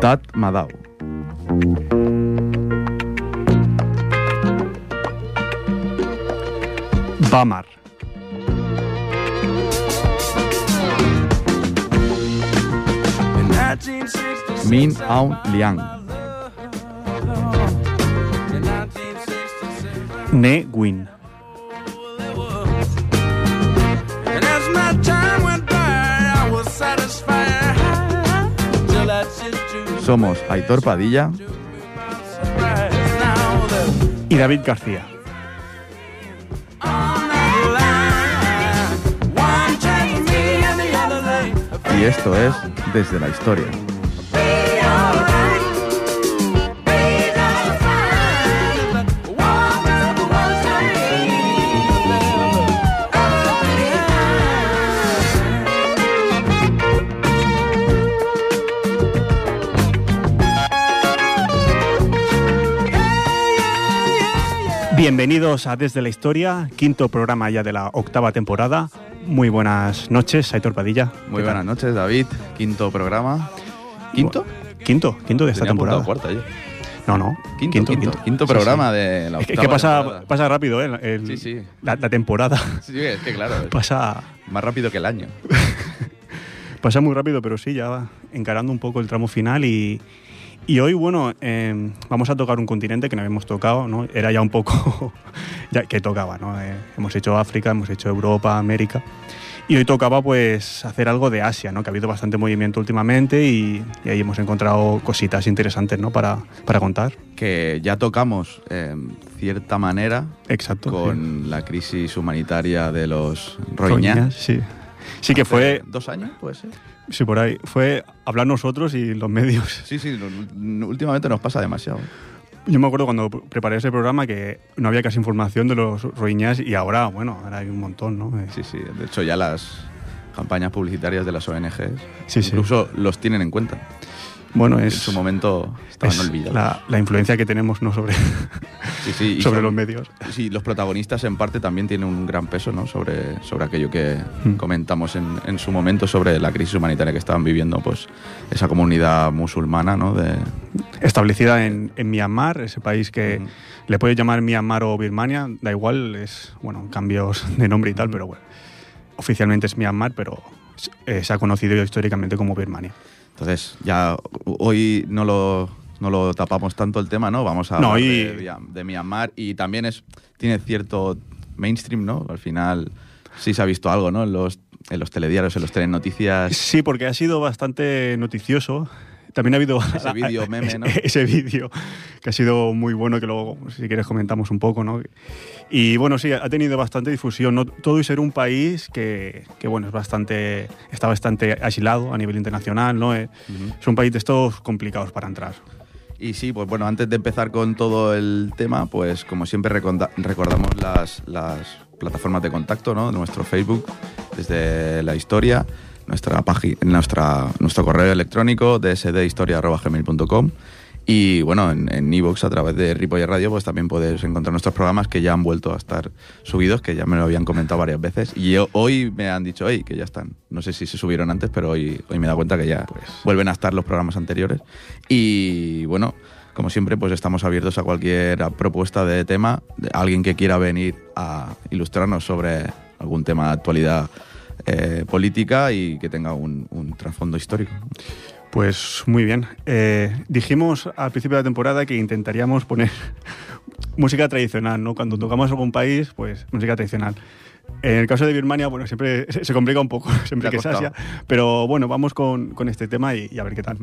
Tat Madao. Bamar. Min Aung Liang. Ne Win. Somos Aitor Padilla Y David García. y esto es Desde la Historia. Bienvenidos a Desde la Historia, quinto programa ya de la octava temporada. Muy buenas noches, Aitor Padilla. Muy buenas noches, David. Quinto programa. ¿Quinto? Quinto, quinto de esta Tenía temporada. cuarta yo. No, no. Quinto, quinto, quinto programa sí. de la octava es que pasa, pasa rápido, ¿eh? El- Sí, sí. La, la temporada Sí, es que claro, pasa, más rápido que el año. pasa muy rápido, pero sí, ya encarando un poco el tramo final y, y hoy, bueno, eh, vamos a tocar un continente que no habíamos tocado, ¿no? Era ya un poco ya que tocaba, ¿no? Eh, hemos hecho África, hemos hecho Europa, América. Y hoy tocaba pues hacer algo de Asia, ¿no? Que ha habido bastante movimiento últimamente y, y ahí hemos encontrado cositas interesantes, ¿no? Para, para contar. Que ya tocamos, en cierta manera, Exacto. con la crisis humanitaria de los sí. Rohingya. Sí. Sí que Hace fue, ¿Dos años, puede ser? Sí, por ahí, fue hablar nosotros y los medios. Sí, sí, últimamente nos pasa demasiado. Yo me acuerdo cuando preparé ese programa que no había casi información de los Rohingyas y ahora, bueno, ahora hay un montón, ¿no? Eh, Sí, sí. De hecho, ya las campañas publicitarias de las ONGs Sí, sí. incluso los tienen en cuenta. Bueno, En es, su momento estaban es olvidados. la, la influencia que tenemos ¿no? sobre, Sí, sí, y sobre son- los medios. Sí, los protagonistas en parte también tienen un gran peso ¿no? sobre, sobre aquello que Mm. comentamos en, en su momento sobre la crisis humanitaria que estaban viviendo pues esa comunidad musulmana ¿no? de, Establecida en, en Myanmar, ese país que le puede llamar Myanmar o Birmania, da igual, es, bueno, cambios de nombre y tal, pero bueno, oficialmente es Myanmar, pero eh, se ha conocido históricamente como Birmania. Entonces, ya hoy no lo, no lo tapamos tanto el tema, ¿no? Vamos a No, hablar y- de, de Myanmar y también es tiene cierto mainstream, ¿no? Al final sí se ha visto algo, ¿no? En los, en los telediarios, en los telenoticias. Sí, porque ha sido bastante noticioso. También ha habido Ese vídeo meme, ¿no? ese, vídeo que ha sido muy bueno, que luego, si quieres, comentamos un poco, ¿no? Y bueno, sí, ha tenido bastante difusión. ¿no? Todo y ser un país que, que, bueno, es bastante, está bastante aislado a nivel internacional, ¿no? Es un país de estos complicados para entrar. Y sí, pues bueno, antes de empezar con todo el tema, pues como siempre recordamos las, las plataformas de contacto, ¿no? Nuestro Facebook, desde la historia, nuestra página, nuestra, nuestro correo electrónico, dsdhistoria.gmail.com y bueno, en, en iVoox a través de Ripoller Radio, pues también puedes encontrar nuestros programas que ya han vuelto a estar subidos, que ya me lo habían comentado varias veces. Y yo- hoy me han dicho, hey, que ya están. No sé si se subieron antes, pero hoy, hoy me he dado cuenta que ya vuelven a estar los programas anteriores. Y bueno, como siempre, pues estamos abiertos a cualquier propuesta de tema, de alguien que quiera venir a ilustrarnos sobre algún tema de actualidad eh, política y que tenga un, un trasfondo histórico. Pues muy bien. Eh, dijimos al principio de la temporada que intentaríamos poner música tradicional, ¿no? Cuando tocamos algún país, pues música tradicional. En el caso de Birmania, bueno, siempre se, complica un poco, siempre que es Asia. Pero bueno, vamos con, con este tema y, y a ver qué tal.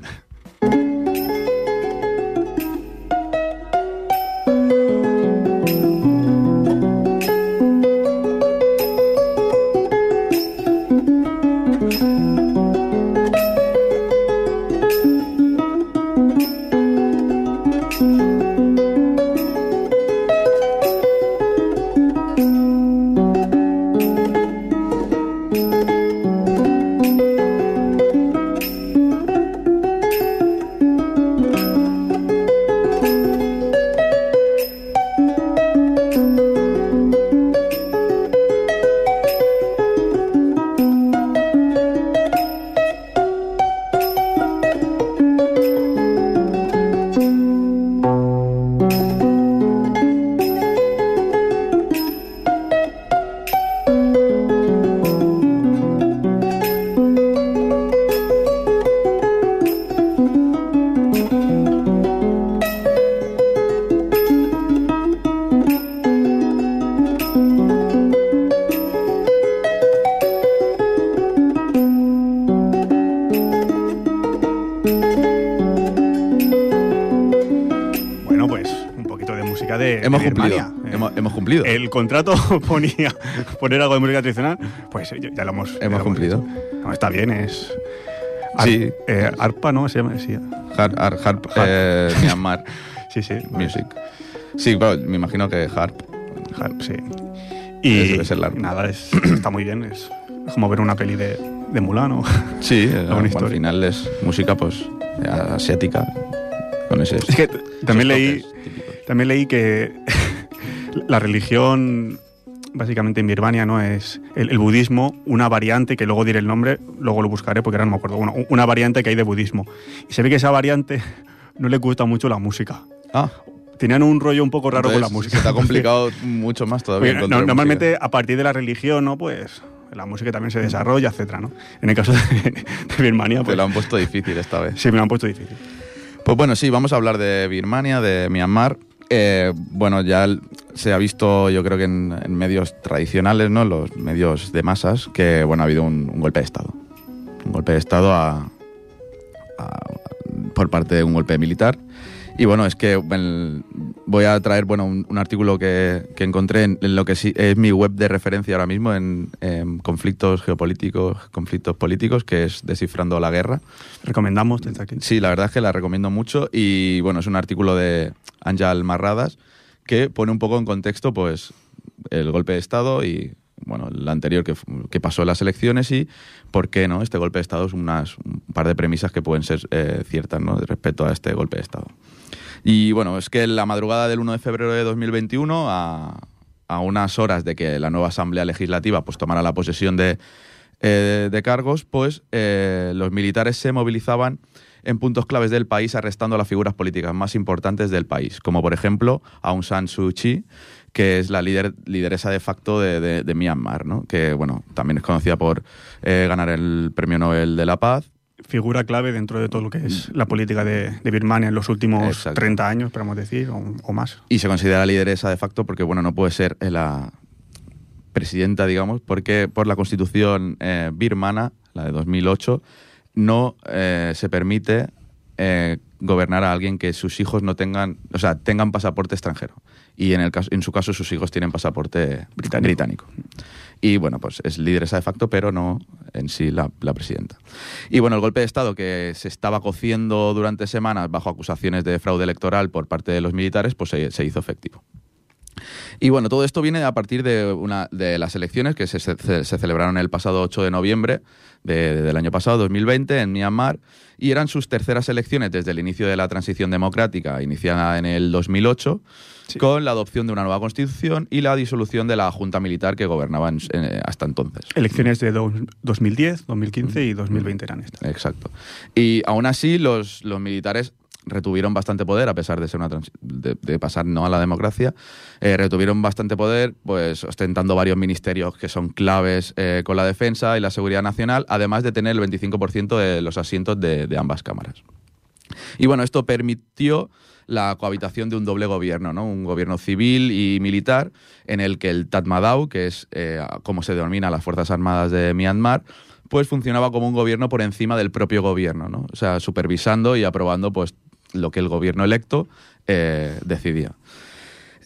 Cumplido. El contrato ponía poner algo de música tradicional, pues ya, ya lo hemos ya Hemos lo cumplido. No, está bien, es. Sí. eh, arpa, ¿no? Se llama, sí. Harp, Harp, Harp, eh, Myanmar Sí, sí. Music. Sí, claro, me imagino que Harp. Harp, sí. Y Debe ser largo. nada, es, está muy bien. Es, como ver una peli de, de Mulan o. Sí, eh, al final es música pues eh, asiática. Con ese. Es que también leí, también leí que la religión, básicamente en Birmania, ¿no? Es el, el budismo, una variante, que luego diré el nombre, luego lo buscaré porque ahora no me acuerdo. Bueno, una variante que hay de budismo. Y se ve que esa variante no le gusta mucho la música. Ah, Tenían un rollo un poco raro con la música. Se te ha complicado mucho más todavía. No- normalmente música. a partir de la religión, ¿no? Pues la música también se desarrolla, etcétera, ¿no? En el caso de, de Birmania, Te pues lo han puesto difícil esta vez. sí me lo han puesto difícil. Pues bueno, sí, vamos a hablar de Birmania, de Myanmar. Eh, bueno, ya se ha visto, yo creo que en, en medios tradicionales, ¿no? Los medios de masas, que bueno, ha habido un, un golpe de Estado. Un golpe de Estado a- a- por parte de un golpe militar. Y bueno, es que el- voy a traer bueno, un, un artículo que, que encontré en, en lo que sí es mi web de referencia ahora mismo en, en conflictos geopolíticos, conflictos políticos, que es Descifrando la Guerra. Recomendamos desde aquí. Sí, la verdad es que la recomiendo mucho y bueno, es un artículo de Ángel Marradas que pone un poco en contexto pues el golpe de Estado y bueno, el anterior que, que pasó en las elecciones y por qué no este golpe de Estado es unas, un par de premisas que pueden ser eh, ciertas ¿no? respecto a este golpe de Estado. Y bueno, es que la madrugada del 1 de febrero de 2021, a, a unas horas de que la nueva Asamblea Legislativa pues, tomara la posesión de, eh, de cargos, pues eh, los militares se movilizaban en puntos claves del país arrestando a las figuras políticas más importantes del país, como por ejemplo Aung San Suu Kyi, que es la líder, lideresa de facto de Myanmar, ¿no? que bueno, también es conocida por eh, ganar el Premio Nobel de la Paz. Figura clave dentro de todo lo que es la política de, de Birmania en los últimos Exacto. 30 años, podemos decir, o, o más. Y se considera lideresa de facto porque, bueno, no puede ser la presidenta, digamos, porque por la constitución eh, birmana, la de 2008, no eh, se permite eh, gobernar a alguien que sus hijos no tengan, o sea, tengan pasaporte extranjero. Y en, el caso, en su caso sus hijos tienen pasaporte Británico. británico. Y bueno, pues es lideresa de facto, pero no en sí la, la presidenta. Y bueno, el golpe de Estado que se estaba cociendo durante semanas bajo acusaciones de fraude electoral por parte de los militares, pues se, se hizo efectivo. Y bueno, todo esto viene a partir de, una, de las elecciones que se, se- se celebraron el pasado 8 de noviembre de- del año pasado, 2020, en Myanmar, y eran sus terceras elecciones desde el inicio de la transición democrática, iniciada en el 2008, Sí. con la adopción de una nueva constitución y la disolución de la junta militar que gobernaba en- en- hasta entonces. Elecciones de do- 2010, 2015 y 2020 eran estas. Exacto. Y aún así, los, los militares retuvieron bastante poder, a pesar de ser una de, de pasar no a la democracia, eh, retuvieron bastante poder, pues ostentando varios ministerios que son claves eh, con la defensa y la seguridad nacional, además de tener el 25% de los asientos de, de ambas cámaras. Y bueno, esto permitió la cohabitación de un doble gobierno, ¿no? Un gobierno civil y militar, en el que el Tatmadaw, que es eh, como se denomina las Fuerzas Armadas de Myanmar, pues funcionaba como un gobierno por encima del propio gobierno, ¿no? O sea, supervisando y aprobando pues lo que el gobierno electo eh, decidía.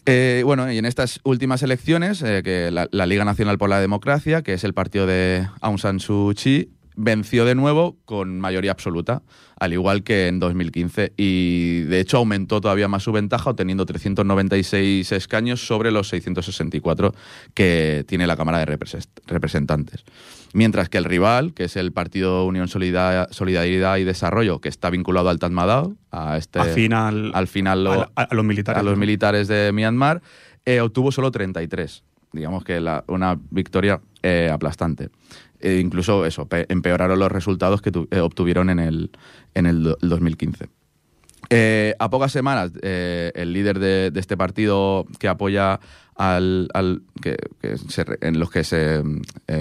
Eh, bueno, y en estas últimas elecciones, eh, que la, la Liga Nacional por la Democracia, que es el partido de Aung San Suu Kyi, venció de nuevo con mayoría absoluta, al igual que en 2015. Y de hecho aumentó todavía más su ventaja, obteniendo 396 escaños sobre los 664 que tiene la Cámara de Repres- Representantes. Mientras que el rival, que es el Partido Unión Solida- Solidaridad y Desarrollo, que está vinculado al Tatmadaw, a este, al, al final lo- a, a los militares. a los ¿no? militares de Myanmar, eh, obtuvo solo 33. Digamos que una victoria eh, aplastante. E incluso eso, pe- empeoraron los resultados que eh, obtuvieron en el, en el, do- el 2015. Eh, a pocas semanas, el líder de, este partido que apoya al, que, en los que se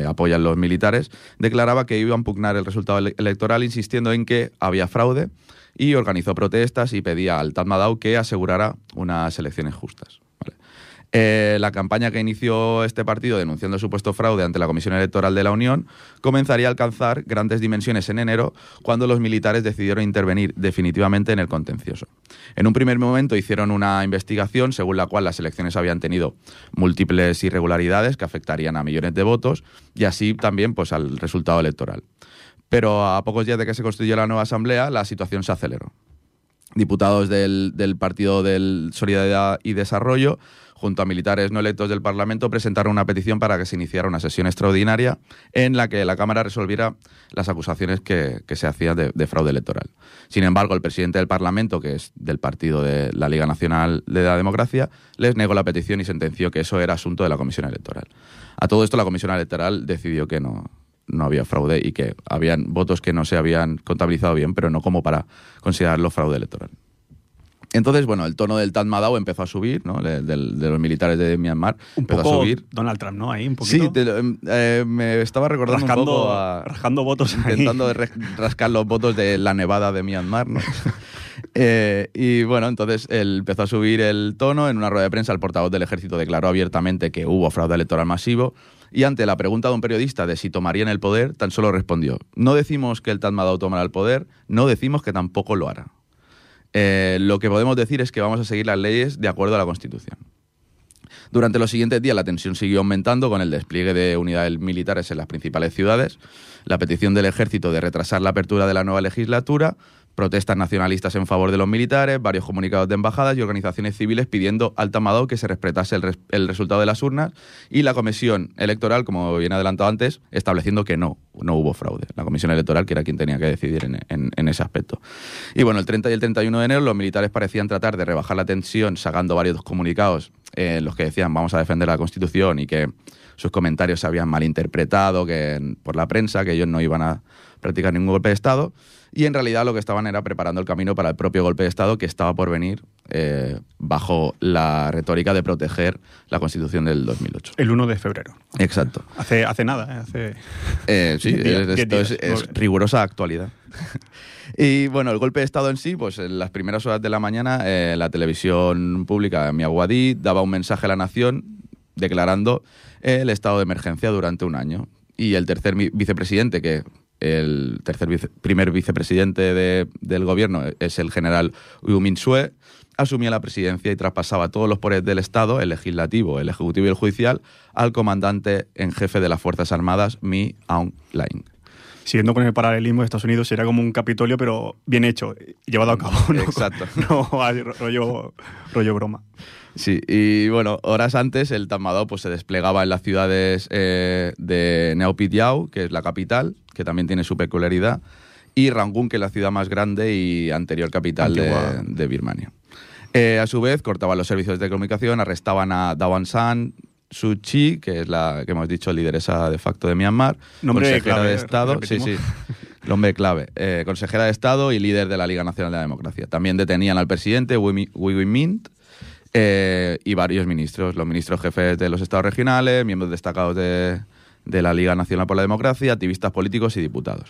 apoyan los militares, declaraba que iba a impugnar el resultado ele- electoral, insistiendo en que había fraude y organizó protestas y pedía al Tatmadaw que asegurara unas elecciones justas. Eh, la campaña que inició este partido denunciando el supuesto fraude ante la Comisión Electoral de la Unión comenzaría a alcanzar grandes dimensiones en enero cuando los militares decidieron intervenir definitivamente en el contencioso. En un primer momento hicieron una investigación según la cual las elecciones habían tenido múltiples irregularidades que afectarían a millones de votos y así también pues, al resultado electoral. Pero a pocos días de que se constituyó la nueva asamblea, la situación se aceleró. Diputados del, del Partido del Solidaridad y Desarrollo junto a militares no electos del Parlamento, presentaron una petición para que se iniciara una sesión extraordinaria en la que la Cámara resolviera las acusaciones que, se hacían de, de, fraude electoral. Sin embargo, el presidente del Parlamento, que es del partido de la Liga Nacional de la Democracia, les negó la petición y sentenció que eso era asunto de la Comisión Electoral. A todo esto, la Comisión Electoral decidió que no, no había fraude y que habían votos que no se habían contabilizado bien, pero no como para considerarlo fraude electoral. Entonces, bueno, el tono del Tatmadaw empezó a subir, ¿no? De, de, de, los militares de Myanmar un empezó poco a subir. Donald Trump, ¿no? Ahí un poquito. Sí, te, eh, me estaba recordando rascando, un poco a, rascando votos intentando ahí. rascar los votos de la nevada de Myanmar, ¿no? eh, y bueno, entonces él empezó a subir el tono. En una rueda de prensa, el portavoz del ejército declaró abiertamente que hubo fraude electoral masivo. Y ante la pregunta de un periodista de si tomarían el poder, tan solo respondió: No decimos que el Tatmadaw tomará el poder, no decimos que tampoco lo hará. Eh, lo que podemos decir es que vamos a seguir las leyes de acuerdo a la Constitución. Durante los siguientes días la tensión siguió aumentando con el despliegue de unidades militares en las principales ciudades, la petición del ejército de retrasar la apertura de la nueva legislatura, protestas nacionalistas en favor de los militares, varios comunicados de embajadas y organizaciones civiles pidiendo al Tamadao que se respetase el, el, resultado de las urnas y la comisión electoral, como bien adelantado antes, estableciendo que no, no hubo fraude. La comisión electoral, que era quien tenía que decidir en, en, en ese aspecto. Y bueno, el 30 y el 31 de enero los militares parecían tratar de rebajar la tensión sacando varios comunicados en eh, los que decían vamos a defender la Constitución y que sus comentarios se habían malinterpretado que, por la prensa, que ellos no iban a practicar ningún golpe de Estado y en realidad lo que estaban era preparando el camino para el propio golpe de Estado que estaba por venir eh, bajo la retórica de proteger la Constitución del 2008. El 1 de febrero. Exacto. Hace, hace nada, ¿eh? hace... Eh, sí, es, diez esto es, días. es rigurosa actualidad. y bueno, el golpe de Estado en sí, pues en las primeras horas de la mañana, eh, la televisión pública Miaguadí daba un mensaje a la nación declarando el estado de emergencia durante un año. Y el tercer mi- vicepresidente, que el tercer vice- primer vicepresidente de- del gobierno es el general Wu Min-sue, asumía la presidencia y traspasaba todos los poderes del Estado, el legislativo, el ejecutivo y el judicial, al comandante en jefe de las Fuerzas Armadas, Mi Aung Hlaing. Siguiendo con el paralelismo de Estados Unidos, sería como un Capitolio, pero bien hecho, llevado a cabo. ¿no? Exacto. No rollo, rollo broma. Sí, y bueno, horas antes el Tatmadaw pues, se desplegaba en las ciudades eh, de Neopitiao, que es la capital, que también tiene su peculiaridad, y Rangún, que es la ciudad más grande y anterior capital de, Birmania. Eh, a su vez, cortaban los servicios de comunicación, arrestaban a Dawan San Suu Kyi, que es la que hemos dicho lideresa de facto de Myanmar, Nombre consejera clave, de Estado, sí, repetimos. sí, el hombre clave, eh, consejera de Estado y líder de la Liga Nacional de la Democracia. También detenían al presidente Win Mint eh, y varios ministros, los ministros jefes de los estados regionales, miembros destacados de, de la Liga Nacional por la Democracia, activistas políticos y diputados.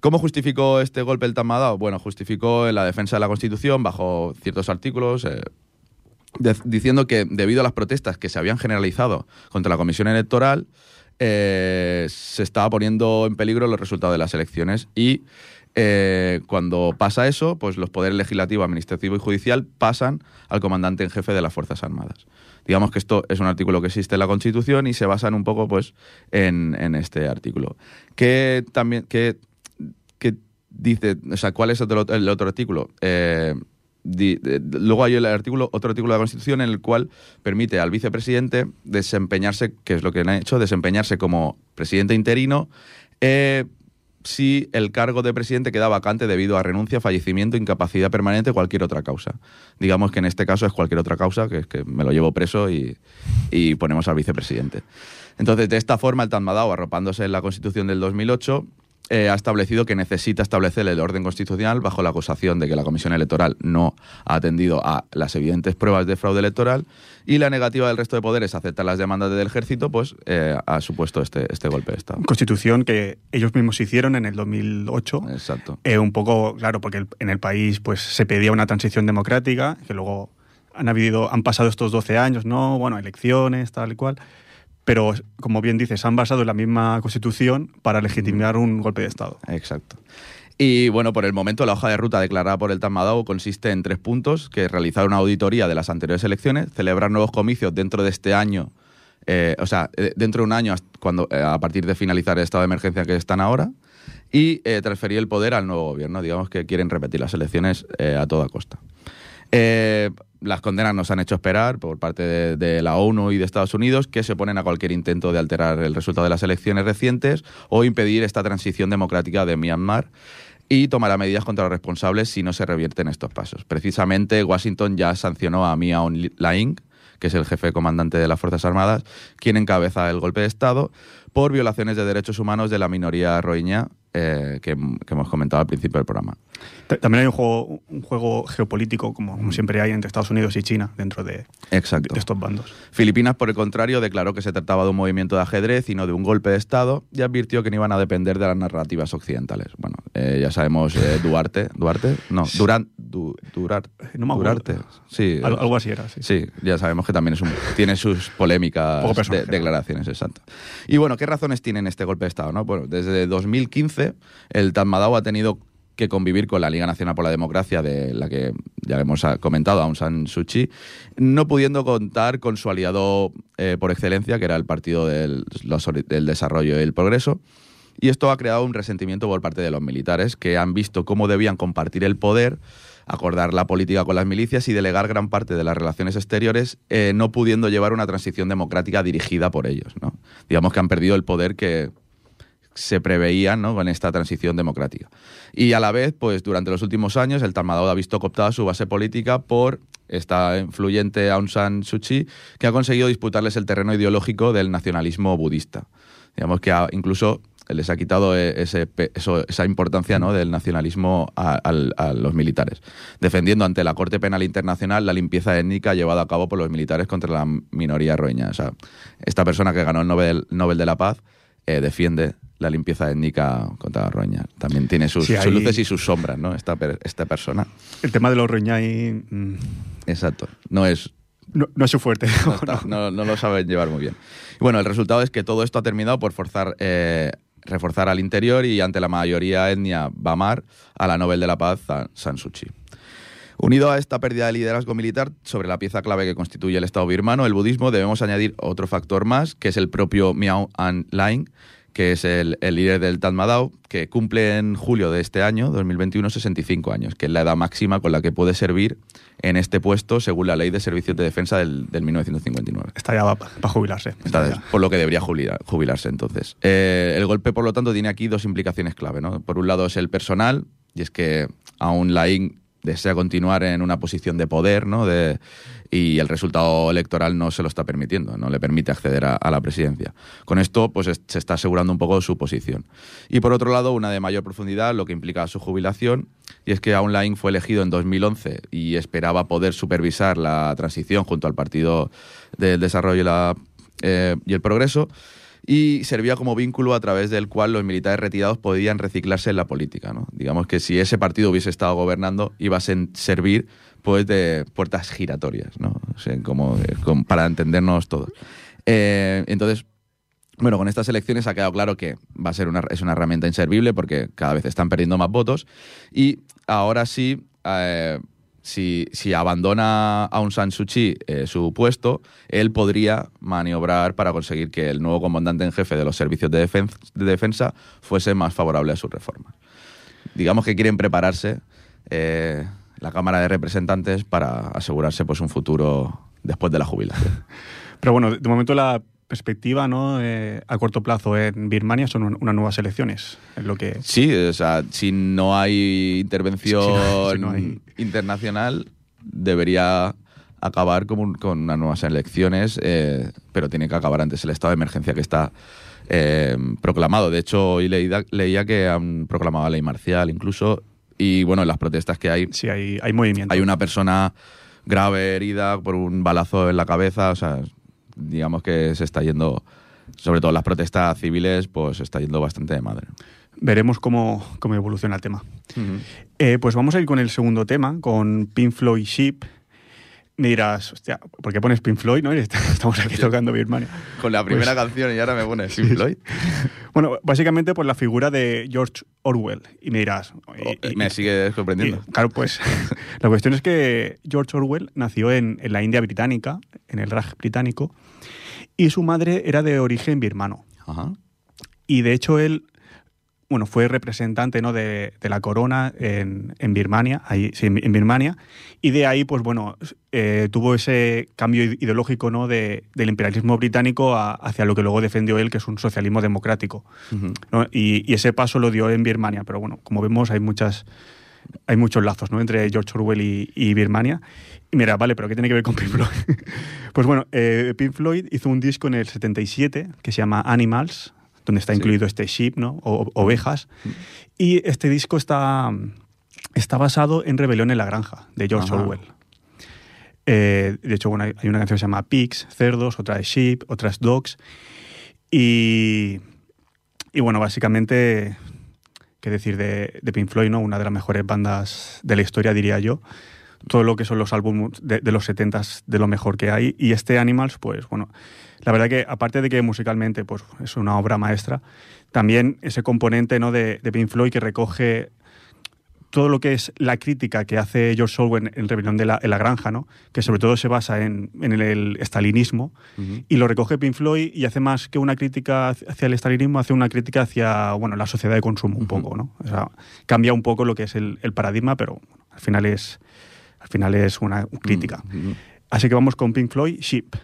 ¿Cómo justificó este golpe el Tatmadaw? Bueno, justificó en la defensa de la Constitución bajo ciertos artículos, eh, diciendo que debido a las protestas que se habían generalizado contra la Comisión Electoral, eh, se estaba poniendo en peligro los resultados de las elecciones y eh, cuando pasa eso, pues los poderes legislativo, administrativo y judicial pasan al comandante en jefe de las Fuerzas Armadas. Digamos que esto es un artículo que existe en la Constitución y se basan un poco pues en, este artículo. Que también que, que dice, o sea, ¿cuál es el otro artículo? Eh, luego hay otro artículo de la Constitución en el cual permite al vicepresidente desempeñarse, que es lo que han hecho, desempeñarse como presidente interino eh, si el cargo de presidente queda vacante debido a renuncia, fallecimiento, incapacidad permanente o cualquier otra causa. Digamos que en este caso es cualquier otra causa, que es que me lo llevo preso y, y ponemos al vicepresidente. Entonces, de esta forma, el Tatmadaw, arropándose en la Constitución del 2008, eh, ha establecido que necesita establecer el orden constitucional bajo la acusación de que la Comisión Electoral no ha atendido a las evidentes pruebas de fraude electoral y la negativa del resto de poderes a aceptar las demandas del ejército, pues eh, ha supuesto este, este golpe de Estado. Constitución que ellos mismos hicieron en el 2008. Exacto. Eh, un poco, claro, porque el- en el país pues se pedía una transición democrática, que luego han habido, han pasado estos 12 años, ¿no? Bueno, elecciones, tal y cual. Pero, como bien dices, han basado en la misma constitución para legitimar un golpe de Estado. Exacto. Y bueno, por el momento la hoja de ruta declarada por el Tatmadaw consiste en tres puntos, que es realizar una auditoría de las anteriores elecciones, celebrar nuevos comicios dentro de este año, eh, o sea, eh, dentro de un año cuando, eh, a partir de finalizar el estado de emergencia que están ahora, y eh, transferir el poder al nuevo gobierno. Digamos que quieren repetir las elecciones a toda costa. Eh, las condenas nos han hecho esperar por parte de, la ONU y de Estados Unidos que se oponen a cualquier intento de alterar el resultado de las elecciones recientes o impedir esta transición democrática de Myanmar y tomará medidas contra los responsables si no se revierten estos pasos. Precisamente Washington ya sancionó a Mia que es el jefe comandante de las Fuerzas Armadas, quien encabeza el golpe de Estado, por violaciones de derechos humanos de la minoría rohingya eh, que, que hemos comentado al principio del programa. Ta- También hay un juego, un juego geopolítico, como, como siempre hay entre Estados Unidos y China, dentro de, Exacto. de estos bandos. Filipinas, por el contrario, declaró que se trataba de un movimiento de ajedrez y no de un golpe de Estado y advirtió que no iban a depender de las narrativas occidentales. Bueno, eh, ya sabemos eh, Duarte, Duarte, no, Durán, du, Durar- No me. Durarte, sí, Al- algo así era, sí. Sí, ya sabemos que también es un- tiene sus polémicas de, declaraciones, exacto. Y bueno, ¿qué razones tienen este golpe de Estado? No? Bueno, desde 2015 el Tatmadaw ha tenido que convivir con la Liga Nacional por la Democracia, de la que ya hemos comentado, Aung San Suu Kyi, no pudiendo contar con su aliado eh, por excelencia, que era el Partido del Desarrollo y el Progreso. Y esto ha creado un resentimiento por parte de los militares, que han visto cómo debían compartir el poder, acordar la política con las milicias y delegar gran parte de las relaciones exteriores, eh, no pudiendo llevar una transición democrática dirigida por ellos. ¿no? Digamos que han perdido el poder que se preveía ¿no? con esta transición democrática. Y a la vez, pues durante los últimos años, el Tatmadaw ha visto cooptada su base política por esta influyente Aung San Suu Kyi, que ha conseguido disputarles el terreno ideológico del nacionalismo budista. Digamos que incluso les ha quitado eh, ese, esa importancia ¿no? del nacionalismo a, los militares, defendiendo ante la Corte Penal Internacional la limpieza étnica llevada a cabo por los militares contra la minoría roeña. O sea, esta persona que ganó el Nobel de la Paz eh, defiende la limpieza étnica contra la roeña. También tiene sus, Sí, sus ahí- luces y sus sombras, ¿no? Esta, esta persona. El tema de los Roñay mm, Exacto. No es no, no es su fuerte. no, está- no- no lo saben llevar muy bien. Y bueno, el resultado es que todo esto ha terminado por forzar, eh, reforzar al interior y ante la mayoría etnia Bamar a la Nobel de la Paz, San- San Suu Kyi. Unido a esta pérdida de liderazgo militar sobre la pieza clave que constituye el Estado birmano, el budismo, debemos añadir otro factor más, que es el propio Miao Aung Hlaing, que es el, el líder del Tatmadaw, que cumple en julio de este año, 2021, 65 años, que es la edad máxima con la que puede servir en este puesto según la Ley de Servicios de Defensa del, del 1959. Está ya para jubilarse. Está ya. por lo que debería jubilar- jubilarse entonces. Eh, el golpe, por lo tanto, tiene aquí dos implicaciones clave. ¿no? Por un lado es el personal, y es que aún Laing desea continuar en una posición de poder, ¿no? De, y el resultado electoral no se lo está permitiendo, no le permite acceder a, la presidencia. Con esto, pues es- se está asegurando un poco su posición. Y por otro lado, una de mayor profundidad, lo que implica su jubilación, y es que Aung fue elegido en 2011 y esperaba poder supervisar la transición junto al Partido del Desarrollo y, eh, y el Progreso y servía como vínculo a través del cual los militares retirados podían reciclarse en la política. ¿no? Digamos que si ese partido hubiese estado gobernando, iba a servir pues de puertas giratorias, ¿no? Eh, como para entendernos todos. Eh, entonces, bueno, con estas elecciones ha quedado claro que va a ser una, es una herramienta inservible porque cada vez están perdiendo más votos y ahora sí, eh, si, si abandona Aung San Suu Kyi eh, su puesto, él podría maniobrar para conseguir que el nuevo comandante en jefe de los servicios de, defen- de defensa fuese más favorable a su reforma. Digamos que quieren prepararse eh, la Cámara de Representantes para asegurarse pues un futuro después de la jubilación. Pero bueno, de momento la perspectiva ¿no? Eh, a corto plazo en Birmania son un- unas nuevas elecciones. Es lo que. Sí, o sea, si no hay intervención Si no- si no hay- internacional, debería acabar con, un- con unas nuevas elecciones, eh, pero tiene que acabar antes el estado de emergencia que está eh, proclamado. De hecho, hoy leía, leía que han proclamado la ley marcial incluso, y bueno, en las protestas que hay, Sí, hay, hay movimiento. hay una persona grave herida por un balazo en la cabeza, o sea, digamos que se está yendo, sobre todo las protestas civiles, pues se está yendo bastante de madre. Veremos cómo, cómo evoluciona el tema. Eh, pues vamos a ir con el segundo tema, con Pink Floyd Sheep. Me dirás, hostia, ¿por qué pones Pink Floyd? ¿no? Estamos aquí tocando Birmania. Con la primera Pues- canción y ahora me pones Pink Floyd. Bueno, básicamente por la figura de George Orwell. Y me dirás... y- Oh, y- me sigue y- sorprendiendo. claro, pues la cuestión es que George Orwell nació en, en la India británica, en el Raj británico, y su madre era de origen birmano. Ajá. Y de hecho él, bueno, fue representante ¿no? de, de la corona en, en Birmania, ahí, sí, en, en Birmania, y de ahí, pues bueno, eh, tuvo ese cambio ide- ideológico ¿no? de, del imperialismo británico a- hacia lo que luego defendió él, que es un socialismo democrático. Ujú. ¿no? Y, y ese paso lo dio en Birmania, pero bueno, como vemos hay muchas hay muchos lazos ¿no? entre George Orwell y, y Birmania. Y mira, vale, pero ¿qué tiene que ver con Pink Floyd? pues bueno, eh, Pink Floyd hizo un disco en el 77 que se llama Animals, donde está Sí. incluido este sheep, ¿no? O, ovejas. Y este disco está, está basado en Rebelión en la Granja, de George Ajá. Orwell. Eh, de hecho, bueno, hay hay una canción que se llama Pigs, cerdos, otra es sheep, otra es dogs. Y, y bueno, básicamente, qué decir de, de Pink Floyd, ¿no? Una de las mejores bandas de la historia, diría yo. Todo lo que son los álbumes de, de los 70 de lo mejor que hay. Y este Animals, pues bueno, la verdad que aparte de que musicalmente pues, es una obra maestra, también ese componente ¿no? de, de Pink Floyd que recoge todo lo que es la crítica que hace George Orwell en, Rebelión de la, en la Granja, ¿no? que sobre todo se basa en, en el, el estalinismo, y lo recoge Pink Floyd y hace más que una crítica hacia el estalinismo, hace una crítica hacia bueno, la sociedad de consumo un poco. ¿no? O sea, cambia un poco lo que es el, el paradigma, pero bueno, al final es, al final es una crítica. Ujú. Así que vamos con Pink Floyd, Sheep.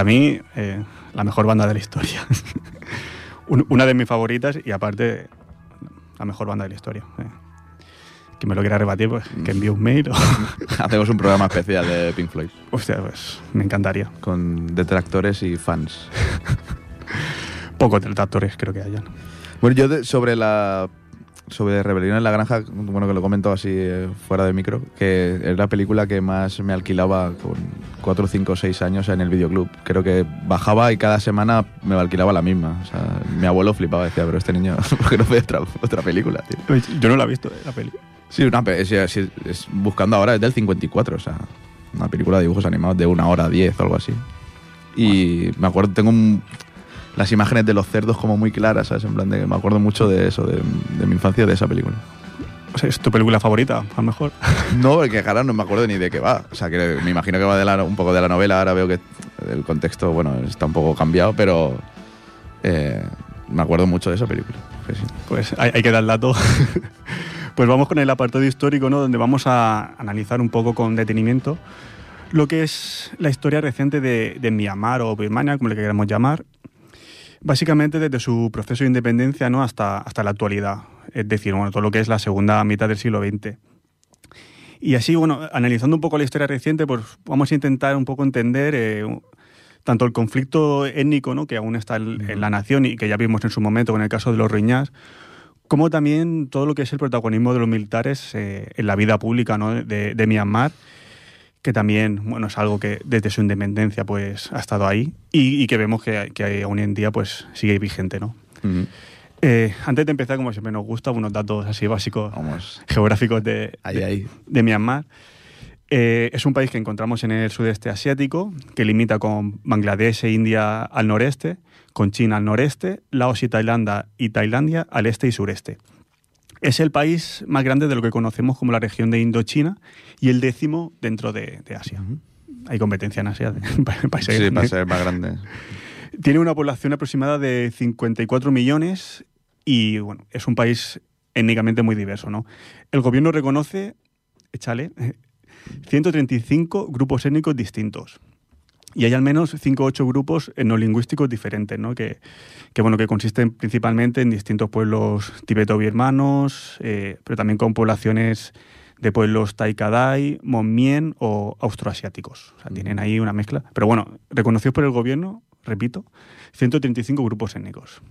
Para mí, eh, la mejor banda de la historia. Un- Una de mis favoritas y aparte, la mejor banda de la historia. eh. Quien me lo quiera rebatir, pues que envíe un mail. o- Hacemos un programa especial de Pink Floyd Hostia, pues me encantaría. con detractores y fans. Pocos detractores creo que hayan. Bueno, yo de- sobre la sobre Rebelión en la Granja, bueno, que lo comento así eh, fuera de micro, que es la película que más me alquilaba con 4, 5, 6 años en el videoclub. Creo que bajaba y cada semana me alquilaba la misma. O sea, mi abuelo flipaba, decía, pero este niño, ¿por qué no ve otra, otra película, tío? Yo no la he visto, eh, la peli. Sí, una, es, es- es- buscando ahora es del 54, o sea, una película de dibujos animados de una hora 10 o algo así. Y me acuerdo, tengo un- las imágenes de los cerdos como muy claras, ¿sabes? En plan de, me acuerdo mucho de eso, de, de mi infancia, de esa película. O sea, ¿Es tu película favorita, a lo mejor? No, porque ahora no me acuerdo ni de qué va. O sea, que me imagino que va de la- un poco de la novela, ahora veo que el contexto, bueno, está un poco cambiado, pero eh, me acuerdo mucho de esa película. sí. Pues hay, hay que dar dato. pues vamos con el apartado histórico, ¿no? Donde vamos a analizar un poco con detenimiento lo que es la historia reciente de, de Myanmar o Birmania, como le queramos llamar. Básicamente desde su proceso de independencia ¿no? hasta, hasta la actualidad. Es decir, bueno, todo lo que es la segunda mitad del siglo XX. Y así, bueno, analizando un poco la historia reciente, pues vamos a intentar un poco entender eh, tanto el conflicto étnico ¿no? que aún está en, la nación y que ya vimos en su momento con el caso de los Rohingyas, como también todo lo que es el protagonismo de los militares eh, en la vida pública ¿no? de, de Myanmar, que también bueno, es algo que desde su independencia pues, ha estado ahí y, y que vemos que, que aún en día pues, sigue vigente. ¿no? Eh, antes de empezar, como siempre nos gusta, unos datos así básicos Vamos, geográficos de, ahí, de- ahí. de Myanmar. Eh, es un país que encontramos en el sudeste asiático, que limita con Bangladesh e India al noreste, con China al noreste, Laos y Tailandia, y Tailandia al este y sureste. Es el país más grande de lo que conocemos como la región de Indochina y el décimo dentro de, de Asia. Hay competencia en Asia, de países Sí, para grandes. ser más grande. Tiene una población aproximada de 54 millones y bueno, es un país étnicamente muy diverso. ¿no? El gobierno reconoce, échale, 135 grupos étnicos distintos. Y hay al menos 5 o 8 grupos etnolingüísticos diferentes, ¿no? que, que, bueno, que consisten principalmente en distintos pueblos tibeto-birmanos, eh, pero también con poblaciones de pueblos taikadai, monmien o austroasiáticos. O sea, tienen ahí una mezcla. Pero bueno, reconocidos por el gobierno, repito, 135 grupos étnicos.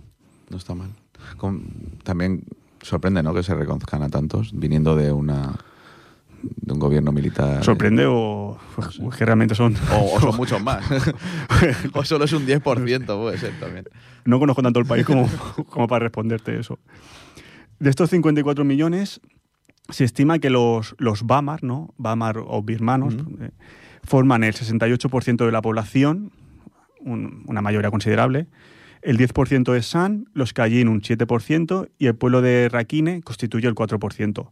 No está mal. Con- también sorprende, ¿no? Que se reconozcan a tantos viniendo de una de un gobierno militar. ¿Sorprende o o que realmente son... O, o son muchos más. o solo es un 10%, puede ser también. no conozco tanto el país como, como para responderte eso. De estos 54 millones, se estima que los, los Bamar, ¿no? Bamar o birmanos, eh, forman el 68% de la población, un- una mayoría considerable. El 10% es San, los Kayin un 7% y el pueblo de Rakhine constituye el 4%.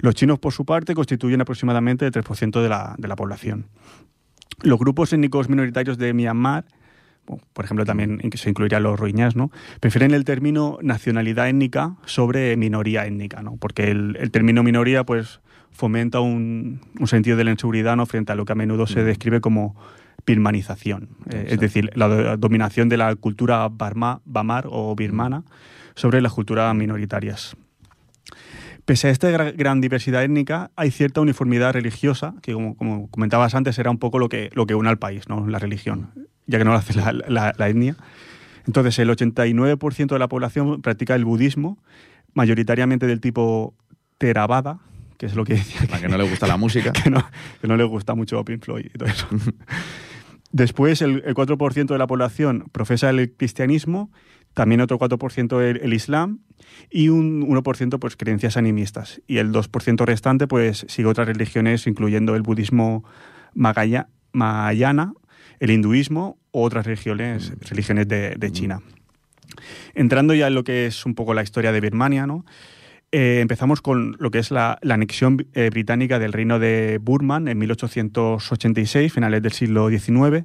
Los chinos, por su parte, constituyen aproximadamente el 3% de la, de la población. Los grupos étnicos minoritarios de Myanmar, por ejemplo, también se incluirían los rohiñás, ¿no? prefieren el término nacionalidad étnica sobre minoría étnica, ¿no? porque el, el término minoría pues, fomenta un, un sentido de la inseguridad ¿no? frente a lo que a menudo se describe como birmanización, eh, es decir, la do- dominación de la cultura barma, bamar o birmana sobre las culturas minoritarias. Pese a esta gra- gran diversidad étnica, hay cierta uniformidad religiosa, que como, como comentabas antes, era un poco lo que, lo que une al país, ¿no? la religión, ya que no lo hace la, la- la etnia. Entonces, el 89% de la población practica el budismo, mayoritariamente del tipo Theravada, que es lo que decía que no le gusta la música. que no, que no le gusta mucho Pink Floyd y todo eso. Después, el, el 4% de la población profesa el cristianismo, también otro 4% el, el islam y un 1% pues creencias animistas. Y el 2% restante pues sigue otras religiones, incluyendo el budismo magaya- mahayana, el hinduismo u otras religiones, religiones de, de China. Entrando ya en lo que es un poco la historia de Birmania, ¿no? Eh, empezamos con lo que es la, la anexión eh, británica del reino de Burman en 1886, finales del siglo XIX,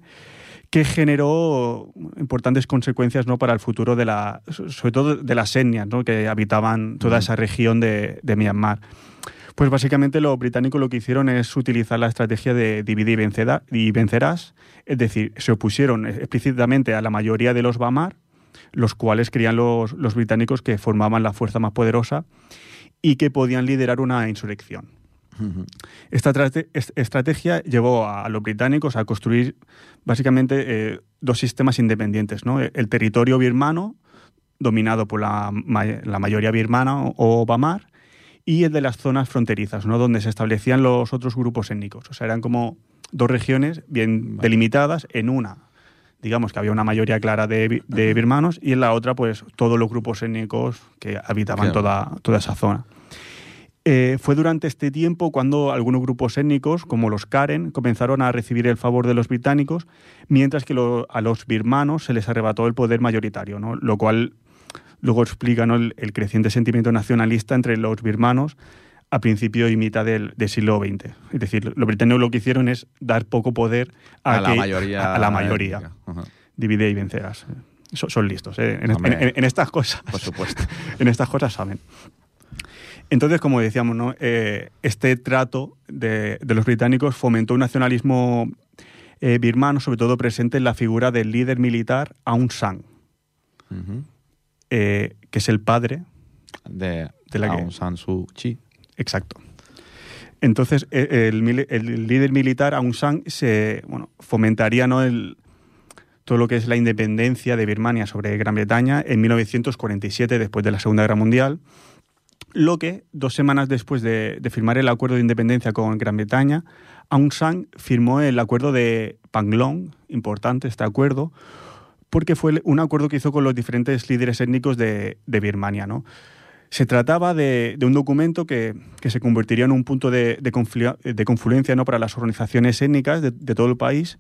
que generó importantes consecuencias ¿no? para el futuro de la, sobre todo de las etnias ¿no? que habitaban toda esa región de, de Myanmar. Pues básicamente los británicos lo que hicieron es utilizar la estrategia de dividir y, vencerás, es decir, se opusieron explícitamente a la mayoría de los Bamar, los cuales creían los, los británicos que formaban la fuerza más poderosa y que podían liderar una insurrección. Esta trate- est- estrategia llevó a los británicos a construir básicamente eh, dos sistemas independientes, ¿no? El territorio birmano, dominado por la, la mayoría birmana o, Bamar, y el de las zonas fronterizas, ¿no? donde se establecían los otros grupos étnicos. O sea, eran como dos regiones bien delimitadas en una. Digamos que había una mayoría clara de, bi- de birmanos y en la otra, pues, todos los grupos étnicos que habitaban Claro. toda, toda esa zona. Eh, fue durante este tiempo cuando algunos grupos étnicos, como los Karen, comenzaron a recibir el favor de los británicos, mientras que lo- a los birmanos se les arrebató el poder mayoritario, ¿no? lo cual luego explica ¿no? el, el creciente sentimiento nacionalista entre los birmanos a principio y mitad del, del siglo XX. Es decir, los británicos lo que hicieron es dar poco poder a, A, la mayoría. a la mayoría. Divide y vencerás. Son, son listos ¿eh? en- en estas cosas Por supuesto. en estas cosas saben. Entonces, como decíamos, ¿no? Eh, este trato de, de los británicos fomentó un nacionalismo eh, birmano, sobre todo presente en la figura del líder militar Aung San, eh, que es el padre, De, De la que- Aung San Suu Kyi. exacto. Entonces, el, el líder militar Aung San se, bueno, fomentaría ¿no? el, todo lo que es la independencia de Birmania sobre Gran Bretaña en 1947, después de la Segunda Guerra Mundial, lo que dos semanas después de, firmar el acuerdo de independencia con Gran Bretaña, Aung San firmó el acuerdo de Panglong, importante este acuerdo, porque fue un acuerdo que hizo con los diferentes líderes étnicos de, Birmania. ¿no? Se trataba de, un documento que, se convertiría en un punto de, de conflu- de confluencia ¿no? para las organizaciones étnicas de todo el país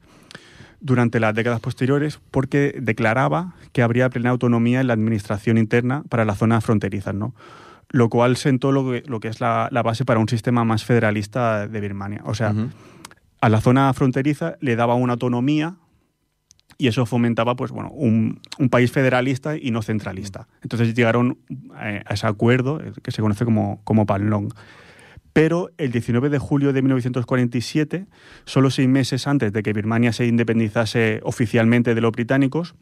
durante las décadas posteriores, porque declaraba que habría plena autonomía en la administración interna para las zonas fronterizas, ¿no? Lo cual sentó lo que, lo que es la, la base para un sistema más federalista de Birmania. O sea, a la zona fronteriza le daba una autonomía y eso fomentaba pues bueno un, un país federalista y no centralista. Entonces llegaron eh, a ese acuerdo eh, que se conoce como, como Panlong. Pero el 19 de julio de 1947, solo seis meses antes de que Birmania se independizase oficialmente de los británicos,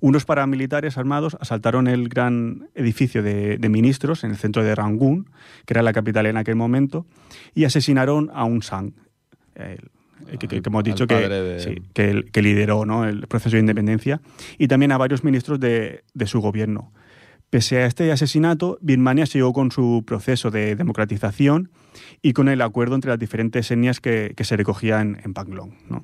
unos paramilitares armados asaltaron el gran edificio de, de ministros en el centro de Rangún, que era la capital en aquel momento, y asesinaron a un San, el- que, que- que hemos dicho que, padre de- sí, que, el- que lideró ¿no? el proceso de independencia, y también a varios ministros de, de su gobierno. Pese a este asesinato, Birmania siguió con su proceso de democratización y con el acuerdo entre las diferentes etnias que, que se recogían en Panglong. ¿no?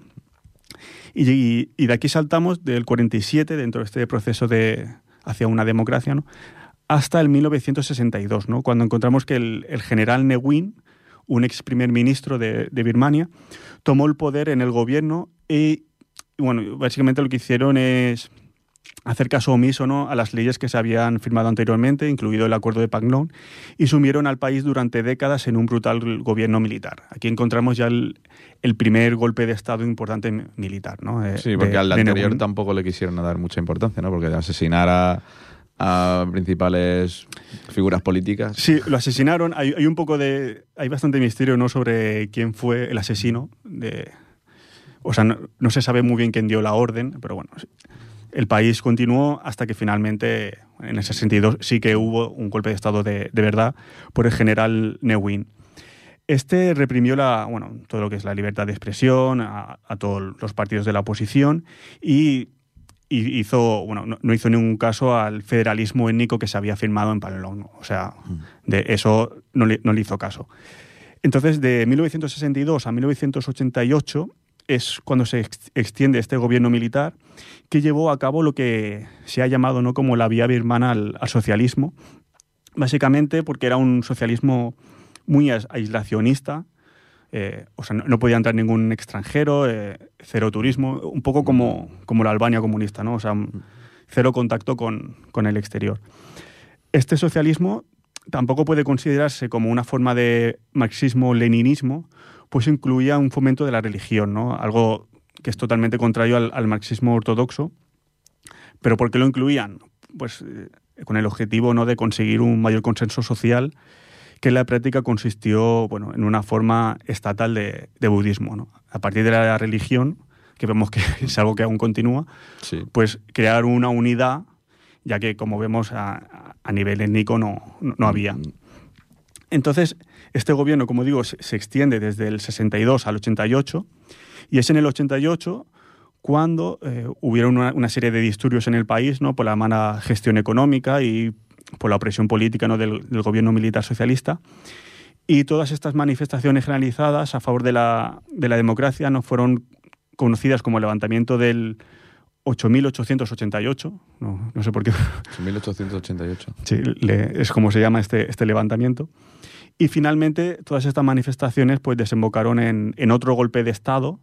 Y, de aquí saltamos del 47, dentro de este proceso de hacia una democracia, ¿no? hasta el 1962, ¿no? cuando encontramos que el, el general Ne Win, un ex primer ministro de, de Birmania, tomó el poder en el gobierno y, bueno, básicamente lo que hicieron es hacer caso omiso ¿no? a las leyes que se habían firmado anteriormente, incluido el acuerdo de Panglong, y sumieron al país durante décadas en un brutal gobierno militar. Aquí encontramos ya el, el primer golpe de Estado importante mi- militar. ¿no? Eh, Sí, porque de- al de anterior tampoco le quisieron dar mucha importancia, ¿no? Porque asesinar a, a principales figuras políticas. Sí, lo asesinaron. Hay, hay un poco de. Hay bastante misterio ¿no? sobre quién fue el asesino. De, o sea, no, no se sabe muy bien quién dio la orden, pero bueno. sí. El país continuó hasta que finalmente, en ese sentido, sí que hubo un golpe de Estado de, de verdad por el general Newin. Este reprimió la, bueno, todo lo que es la libertad de expresión a, a todos los partidos de la oposición y, hizo, bueno, no, no hizo ningún caso al federalismo étnico que se había firmado en Panelón. O sea, de eso no le, no le hizo caso. Entonces, de 1962 a 1988 es cuando se ex- extiende este gobierno militar que llevó a cabo lo que se ha llamado ¿no? como la vía birmana al, al socialismo, básicamente porque era un socialismo muy ais- aislacionista, eh, o sea, no, no podía entrar ningún extranjero, eh, cero turismo, un poco como, como la Albania comunista, ¿no? O sea, cero contacto con, con el exterior. Este socialismo tampoco puede considerarse como una forma de marxismo-leninismo, pues incluía un fomento de la religión, ¿no? Algo que es totalmente contrario al, al marxismo ortodoxo. ¿Pero por qué lo incluían? Pues eh, con el objetivo ¿no? de conseguir un mayor consenso social que en la práctica consistió bueno, en una forma estatal de, de budismo. ¿no? A partir de la religión, que vemos que es algo que aún continúa, Sí. pues crear una unidad, ya que como vemos a, a nivel étnico no, no no había. Entonces, este gobierno, como digo, se, se extiende desde el 62 al 88 y es en el 88 cuando eh, hubieron una, una serie de disturbios en el país ¿no? por la mala gestión económica y por la opresión política ¿no? del, del gobierno militar socialista. Y todas estas manifestaciones generalizadas a favor de la, de la democracia no fueron conocidas como el levantamiento del 8.888, no, no sé por qué 1888. Sí, le- es como se llama este, este levantamiento. Y finalmente todas estas manifestaciones pues desembocaron en, en otro golpe de Estado.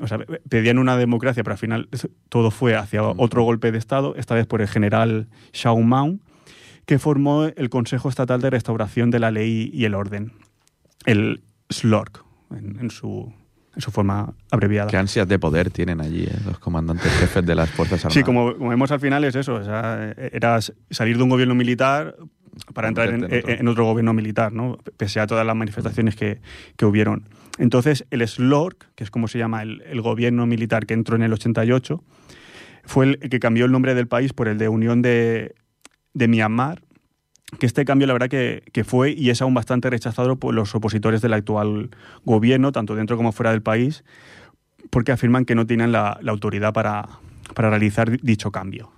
O sea, pe- pedían una democracia, pero al final todo fue hacia otro golpe de Estado, esta vez por el general Xiao Mao, que formó el Consejo Estatal de Restauración de la Ley y el Orden, el SLORC, en, en su, en su forma abreviada. Qué ansias de poder tienen allí eh, los comandantes jefes de las Fuerzas Armadas. Sí, como, como vemos al final es eso, o sea, era salir de un gobierno militar para entrar en, otro. en otro gobierno militar, ¿no? pese a todas las manifestaciones que, que hubieron. Entonces, el SLORC, que es como se llama el, el gobierno militar que entró en el 88, fue el que cambió el nombre del país por el de Unión de, de Myanmar, que este cambio la verdad que, que fue y es aún bastante rechazado por los opositores del actual gobierno, tanto dentro como fuera del país, porque afirman que no tienen la, la autoridad para, para realizar di- dicho cambio.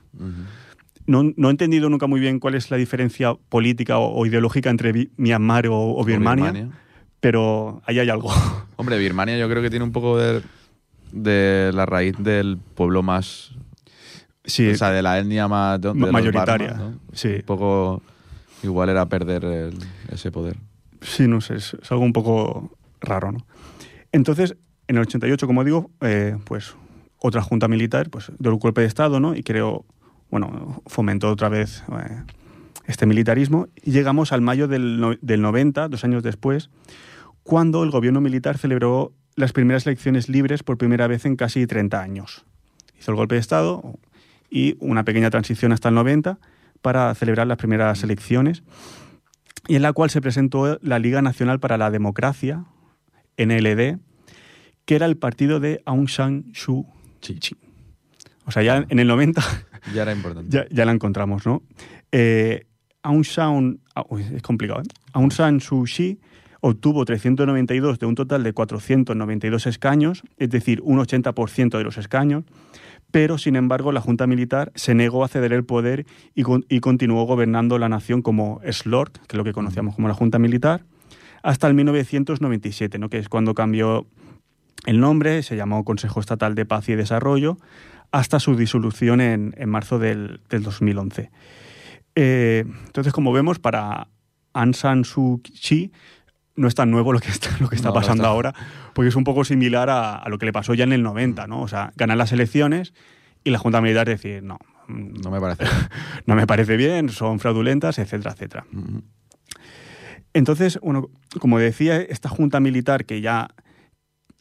No, no he entendido nunca muy bien cuál es la diferencia política o, o ideológica entre Myanmar o, o Birmania, pero ahí hay algo. Hombre, Birmania yo creo que tiene un poco de, de la raíz del pueblo más... Sí, o sea, de la etnia más... de- de mayoritaria. Barma, ¿no? Sí. Un poco... Igual era perder el- ese poder. Sí, no sé, es, es algo un poco raro, ¿no? Entonces, en el 88, como digo, eh, pues otra junta militar, pues dio un golpe de Estado, ¿no? Y creó, bueno, fomentó otra vez eh, este militarismo. Y llegamos al mayo del, no- del 90, dos años después, cuando el gobierno militar celebró las primeras elecciones libres por primera vez en casi 30 años. Hizo el golpe de Estado y una pequeña transición hasta el 90 para celebrar las primeras elecciones y en la cual se presentó la Liga Nacional para la Democracia, NLD, que era el partido de Aung San Suu Kyi. O sea, ya en el 90 Ya era importante. ya, ya la encontramos, ¿no? Eh, Aung San, ah, uy, es complicado, ¿eh? Aung San Suu Kyi obtuvo 392 de un total de 492 escaños, es decir, un 80% de los escaños, pero sin embargo la Junta Militar se negó a ceder el poder y, con- y continuó gobernando la nación como SLORC, que es lo que conocíamos como la Junta Militar, hasta el 1997, ¿no? que es cuando cambió el nombre, se llamó Consejo Estatal de Paz y Desarrollo, hasta su disolución en, en marzo del, del 2011. Eh, entonces, como vemos, para Aung San Suu Kyi no es tan nuevo lo que está, lo que está No, no pasando está. ahora, porque es un poco similar a, a lo que le pasó ya en el 90, ¿no? O sea, ganar las elecciones y la Junta Militar decir, no, mm, No me parece. no me parece bien, son fraudulentas, etcétera, etcétera. Entonces, bueno, como decía, esta junta militar que ya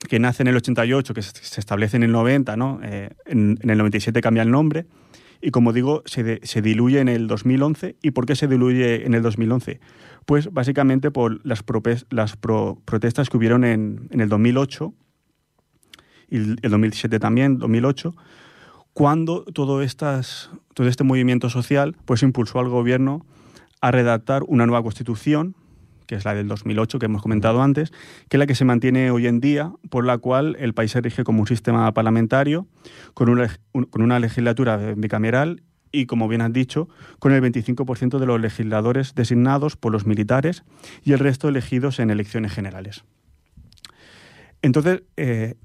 que nace en el 88, que se establece en el 90, ¿no? Eh, en, en el 97 cambia el nombre y como digo, se, de- se diluye en el 2011. ¿Y por qué se diluye en el 2011? Pues básicamente por las, propes- las pro- protestas que hubieron en, en el 2008 y el 2007 también, 2008, cuando todo, estas, todo este movimiento social pues impulsó al gobierno a redactar una nueva constitución, que es la del 2008 que hemos comentado antes, que es la que se mantiene hoy en día, por la cual el país se rige como un sistema parlamentario, con una, con una legislatura bicameral y, como bien has dicho, con el 25% de los legisladores designados por los militares y el resto elegidos en elecciones generales. Entonces, eh,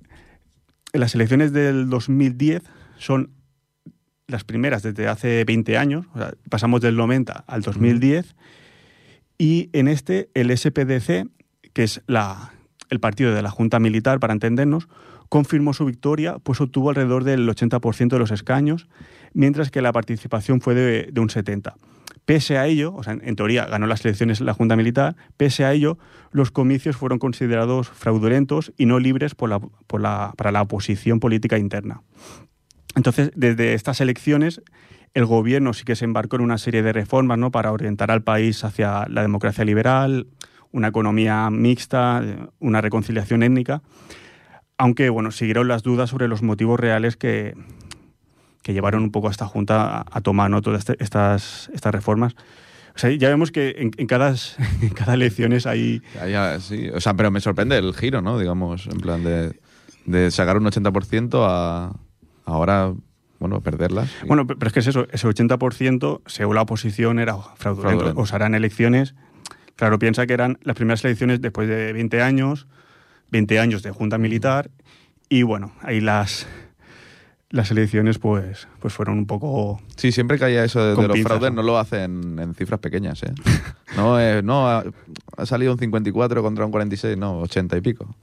las elecciones del 2010 son las primeras desde hace 20 años, pasamos del 90 al 2010, y en este el SPDC, que es la, el partido de la Junta Militar, para entendernos, confirmó su victoria, pues obtuvo alrededor del 80% de los escaños, mientras que la participación fue de, de un 70%. Pese a ello, o sea, en, teoría ganó las elecciones la Junta Militar, pese a ello, los comicios fueron considerados fraudulentos y no libres por la- por la- para la oposición política interna. Entonces, desde estas elecciones, el gobierno sí que se embarcó en una serie de reformas ¿no? para orientar al país hacia la democracia liberal, una economía mixta, eh, una reconciliación étnica, aunque bueno, siguieron las dudas sobre los motivos reales que, que llevaron un poco a esta Junta a, tomar ¿no? todas este- estas, estas reformas. O sea, ya vemos que en, en cada, cada elecciones hay... Ya, sí. O sea, pero me sorprende el giro, ¿no? Digamos, en plan de, de sacar un 80% a ahora, bueno, perderlas. Y- Bueno, pero es que es eso, ese 80% según la oposición era fraudulento. Fraudulento. O sea, eran elecciones, claro, piensa que eran las primeras elecciones después de 20 años, 20 años de junta militar, y bueno, ahí las, las elecciones pues, pues fueron un poco... Sí, siempre que haya eso de, de los pinzas, fraudes, ¿no? no lo hacen en cifras pequeñas, ¿eh? No, eh, no ha, ha salido un 54 contra un 46, no, 80 y pico.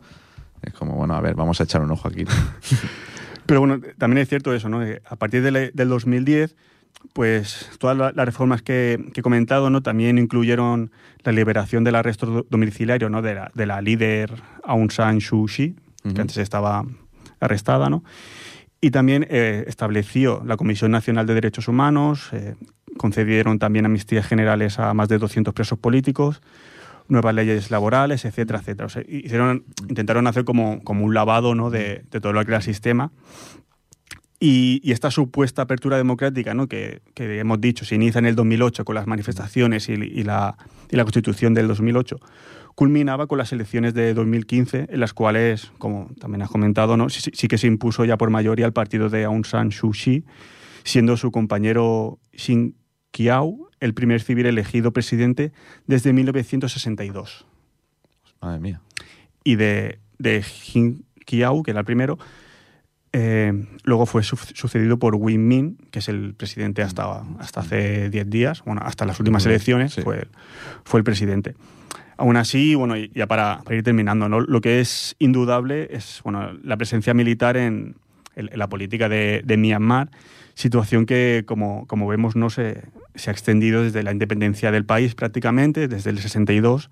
Es como, bueno, a ver, vamos a echar un ojo aquí. Pero bueno, también es cierto eso, ¿no? A partir del, del 2010, pues todas la- las reformas que, que he comentado, ¿no? También incluyeron la liberación del arresto do- domiciliario, ¿no? De la, de la líder Aung San Suu Kyi, que antes estaba arrestada, ¿no? Y también eh, estableció la Comisión Nacional de Derechos Humanos, eh, concedieron también amnistías generales a más de 200 presos políticos, nuevas leyes laborales, etcétera, etcétera. O sea, hicieron, intentaron hacer como, como un lavado ¿no? de, de todo lo que era el sistema. Y, y esta supuesta apertura democrática, ¿no? que, que hemos dicho, se inicia en el 2008 con las manifestaciones y, y la, y la constitución del 2008, culminaba con las elecciones de 2015, en las cuales, como también has comentado, ¿no? sí, sí- que se impuso ya por mayoría el partido de Aung San Suu Kyi, siendo su compañero Shin Kiao el primer civil elegido presidente desde 1962 Madre mía. y de, de Jin Kiao, que era el primero, eh, luego fue su- sucedido por Win Min, que es el presidente hasta, hasta hace 10 días, bueno, hasta las últimas elecciones sí. fue, fue el presidente. Aún así, bueno, ya para, para ir terminando, ¿no? lo que es indudable es bueno, la presencia militar en, en- en la política de, de Myanmar, situación que, como, como vemos, no se, se ha extendido desde la independencia del país prácticamente, desde el 62,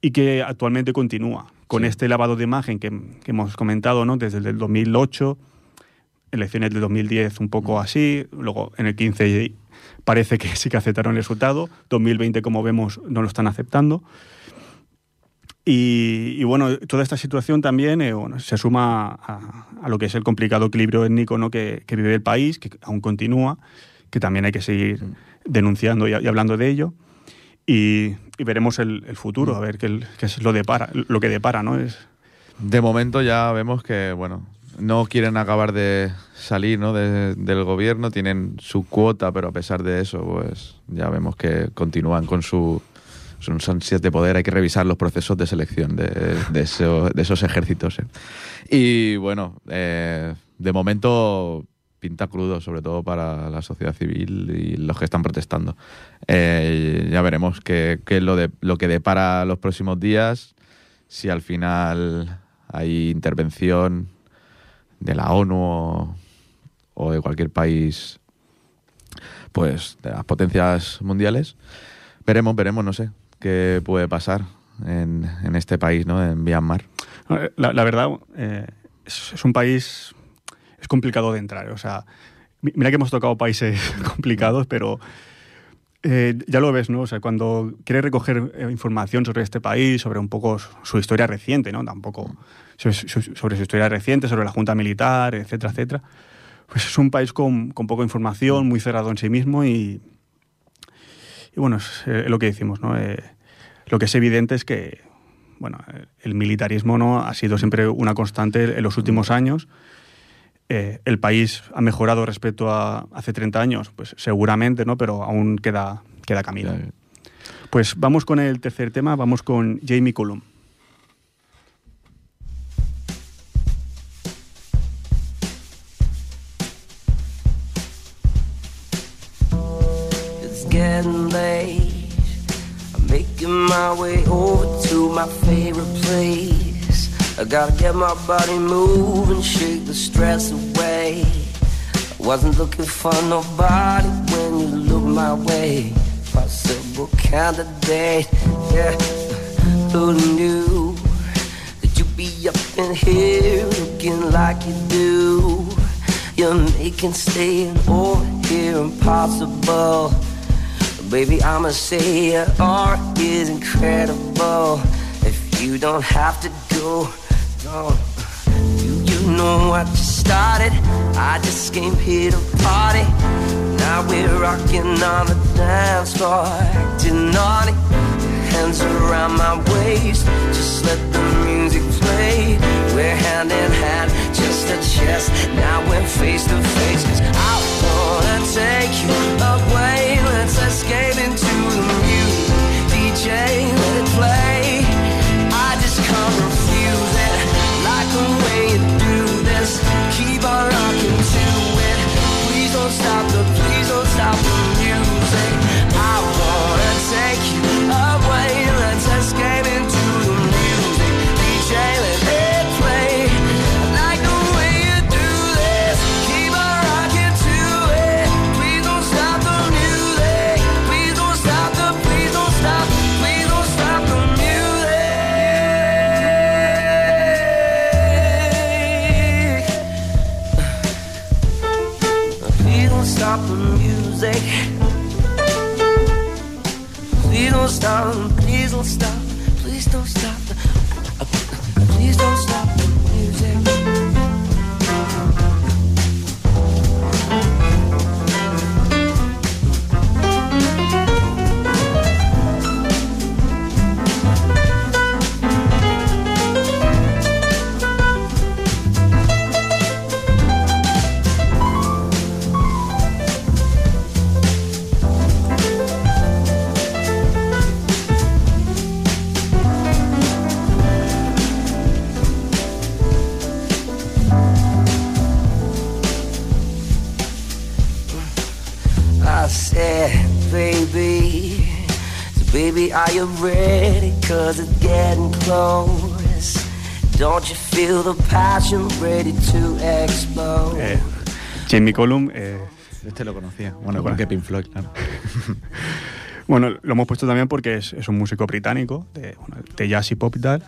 y que actualmente continúa con Sí. este lavado de imagen que, que hemos comentado ¿no? desde el 2008, elecciones del 2010 un poco así, luego en el 15 parece que sí que aceptaron el resultado, 2020 como vemos no lo están aceptando. Y, y bueno, toda esta situación también eh, bueno, se suma a, a lo que es el complicado equilibrio étnico ¿no? que, que vive el país, que aún continúa, que también hay que seguir denunciando y, y hablando de ello. Y, y veremos el, el futuro, a ver qué, es lo, depara, lo que depara, ¿no? Es, De momento ya vemos que, bueno, no quieren acabar de salir ¿no? de- del gobierno, tienen su cuota, pero a pesar de eso, pues ya vemos que continúan con su sus ansias de poder. Hay que revisar los procesos de selección de, de eso- de esos ejércitos. ¿eh? Y bueno, eh, de momento pinta crudo, sobre todo para la sociedad civil y los que están protestando. Eh, ya veremos qué, es lo, de, lo que depara los próximos días, si al final hay intervención de la ONU o de cualquier país, pues de las potencias mundiales. Veremos, veremos, no sé qué puede pasar en, en este país, ¿no? En Myanmar. La, la verdad, eh, es, es un país. Es complicado de entrar. O sea, mi- mira que hemos tocado países complicados, pero eh, ya lo ves, ¿no? O sea, cuando quieres recoger eh, información sobre este país, sobre un poco su historia reciente, ¿no? Tampoco. Sobre su, sobre su historia reciente, sobre la Junta Militar, etcétera, etcétera. Pues es un país con, con poca información, muy cerrado en sí mismo y. Y bueno, es eh, lo que decimos, ¿no? Eh, lo que es evidente es que bueno, el militarismo no ha sido siempre una constante en los últimos años. Eh, el país ha mejorado respecto a hace 30 años, pues seguramente, ¿no? Pero aún queda, queda camino. Pues vamos con el tercer tema, vamos con Jamie Cullum. It's getting late. Making my way over to my favorite place. I gotta get my body moving, shake the stress away. I wasn't looking for nobody when you looked my way. Possible candidate, yeah. Who knew that you'd be up in here looking like you do? You're making staying over here impossible. Baby, I'ma say your art is incredible. If you don't have to go, don't. Do you know what you started? I just came here to party. Now we're rocking on the dance floor, acting naughty. Hands around my waist, just let the music play. We're hand in hand, just to chest. Now we're face to face. Cause I wanna take you away. Let's escape into the music. DJ, let it play. I just can't refuse it. Like the way you do this. Keep on rocking to it. Please don't stop the, please don't stop the Jamie Column, eh, Este lo conocía. Bueno, igual que Pink Floyd, claro. bueno, lo hemos puesto también porque es, es un músico británico, de, bueno, de jazz y pop y tal,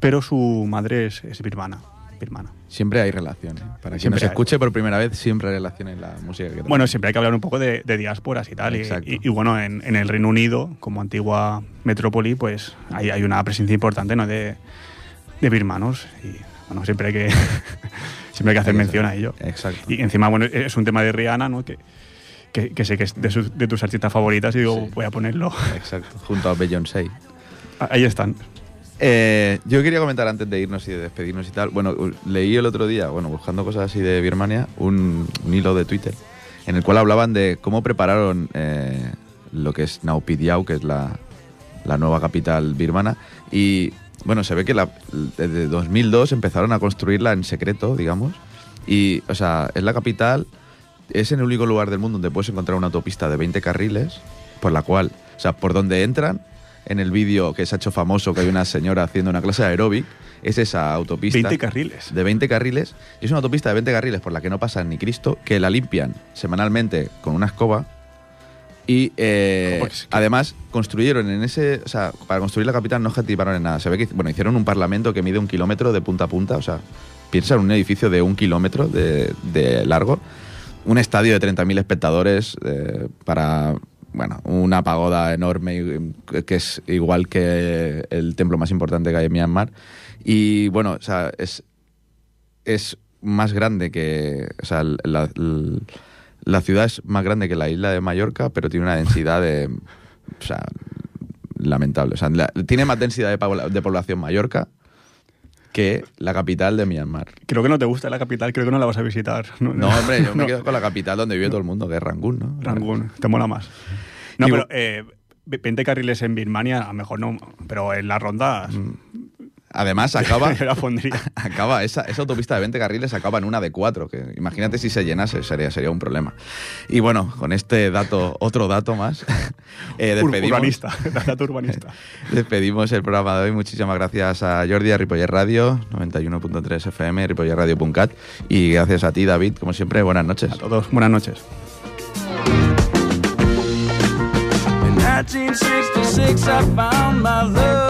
pero su madre es, es birmana. birmana. Siempre hay relaciones. Para quien Siempre nos hay. escuche por primera vez, siempre hay relaciones en la música que Bueno, siempre hay que hablar un poco de, de diásporas y tal. Y, Exacto. y- y bueno, en, en el Reino Unido, como antigua metrópoli, pues hay, hay una presencia importante ¿no? de, de birmanos. Y bueno, siempre hay que, siempre hay que que mención a ello. Exacto. Y encima, bueno, es un tema de Rihanna, ¿no? Que, que, que sé que es de, sus- de tus artistas favoritas y digo, Sí. voy a ponerlo. Exacto. Junto a Beyoncé. Ahí están. Eh, yo quería comentar antes de irnos y de despedirnos y tal. Bueno, leí el otro día, bueno, buscando cosas así de Birmania, un, un hilo de Twitter en el cual hablaban de cómo prepararon eh, lo que es Naupidiau, que es la, la nueva capital birmana. Y bueno, se ve que la, desde 2002 empezaron a construirla en secreto, digamos. Y, o sea, es la capital, es el único lugar del mundo donde puedes encontrar una autopista de 20 carriles, por la cual, o sea, por donde entran, en el vídeo que se ha hecho famoso, que hay una señora haciendo una clase de aeróbic, es esa autopista. 20 carriles. De 20 carriles. Y es una autopista de 20 carriles por la que no pasa ni Cristo, que la limpian semanalmente con una escoba. Y eh, además construyeron en ese. O sea, para construir la capital no objetivaron en nada. Se ve que bueno, hicieron un parlamento que mide un kilómetro de punta a punta. O sea, piensa en un edificio de un kilómetro de, de largo. Un estadio de 30.000 espectadores eh, para. Bueno, una pagoda enorme que es igual que el templo más importante que hay en Myanmar. Y bueno, o sea, es, es más grande que. O sea, la, la- la ciudad es más grande que la isla de Mallorca, pero tiene una densidad de. O sea, lamentable. O sea, la- tiene más densidad de, de población Mallorca que la capital de Myanmar. Creo que no te gusta la capital, creo que no la vas a visitar. No, No, hombre, yo me no. quedo con la capital donde vive todo el mundo, que es Rangún, ¿no? Rangún, te mola más. No, pero eh, 20 carriles en Birmania, a lo mejor no, pero en las rondas Además, acaba. la pondría. Acaba, esa, esa autopista de 20 carriles acaba en una de cuatro, que imagínate si se llenase, sería, sería un problema. Y bueno, con este dato, otro dato más, eh, despedimos, urbanista, dato urbanista. despedimos el programa de hoy. Muchísimas gracias a Jordi, a Ripoller Radio, 91.3 FM, ripollerradio.cat y gracias a ti, David, como siempre, buenas noches. A todos, buenas noches. In 1966, I found my love.